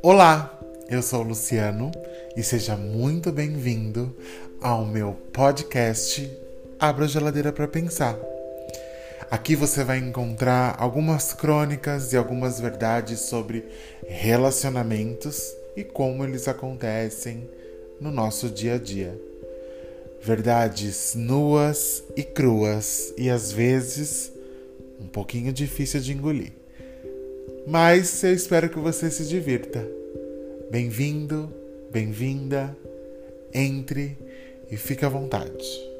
Olá, eu sou o Luciano e seja muito bem-vindo ao meu podcast Abra a Geladeira para Pensar. Aqui você vai encontrar algumas crônicas e algumas verdades sobre relacionamentos e como eles acontecem no nosso dia a dia. Verdades nuas e cruas e às vezes um pouquinho difícil de engolir. Mas eu espero que você se divirta. Bem-vindo, bem-vinda, entre e fique à vontade.